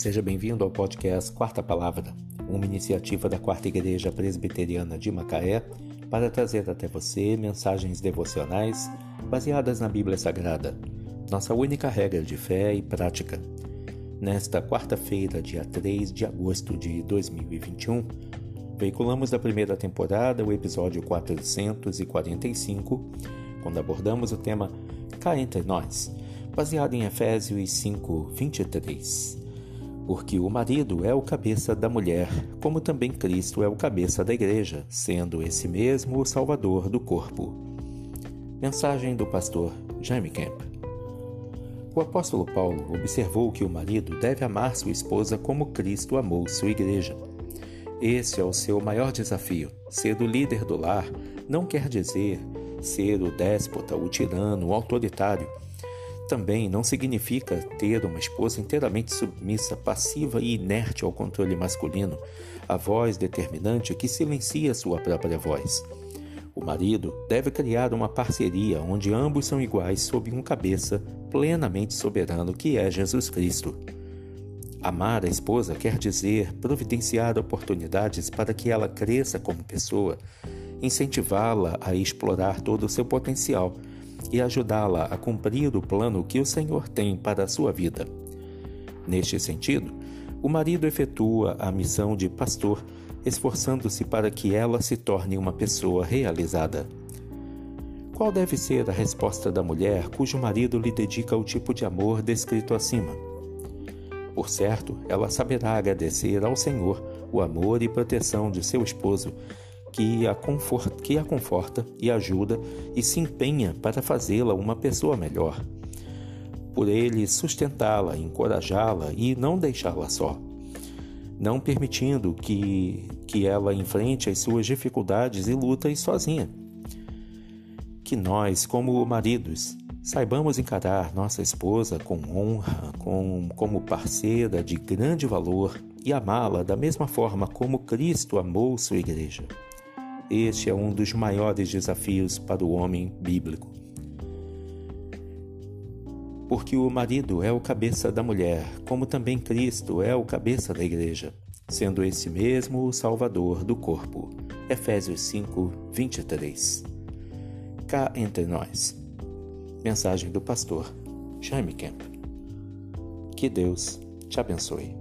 Seja bem-vindo ao podcast Quarta Palavra, uma iniciativa da Quarta Igreja Presbiteriana de Macaé para trazer até você mensagens devocionais baseadas na Bíblia Sagrada, nossa única regra de fé e prática. Nesta quarta-feira, dia 3 de agosto de 2021, veiculamos da primeira temporada o episódio 445, quando abordamos o tema Cá entre nós, baseado em Efésios 5, 23 porque o marido é o cabeça da mulher, como também Cristo é o cabeça da igreja, sendo esse mesmo o salvador do corpo. Mensagem do pastor Jaime Kemp. O apóstolo Paulo observou que o marido deve amar sua esposa como Cristo amou sua igreja. Esse é o seu maior desafio. Ser o líder do lar não quer dizer ser o déspota, o tirano, o autoritário também não significa ter uma esposa inteiramente submissa, passiva e inerte ao controle masculino, a voz determinante que silencia sua própria voz. O marido deve criar uma parceria onde ambos são iguais sob um cabeça plenamente soberano que é Jesus Cristo. Amar a esposa quer dizer providenciar oportunidades para que ela cresça como pessoa, incentivá-la a explorar todo o seu potencial e ajudá-la a cumprir o plano que o Senhor tem para a sua vida. Neste sentido, o marido efetua a missão de pastor, esforçando-se para que ela se torne uma pessoa realizada. Qual deve ser a resposta da mulher cujo marido lhe dedica o tipo de amor descrito acima? Por certo, ela saberá agradecer ao Senhor o amor e proteção de seu esposo que a, conforta, que a conforta e ajuda e se empenha para fazê-la uma pessoa melhor. Por ele sustentá-la, encorajá-la e não deixá-la só. Não permitindo que, que ela enfrente as suas dificuldades e lutas sozinha. Que nós, como maridos, saibamos encarar nossa esposa com honra, com, como parceira de grande valor e amá-la da mesma forma como Cristo amou sua igreja. Este é um dos maiores desafios para o homem bíblico. Porque o marido é o cabeça da mulher, como também Cristo é o cabeça da igreja, sendo esse mesmo o Salvador do corpo. Efésios 5, 23. Cá entre nós. Mensagem do pastor Jaime Kemp. Que Deus te abençoe.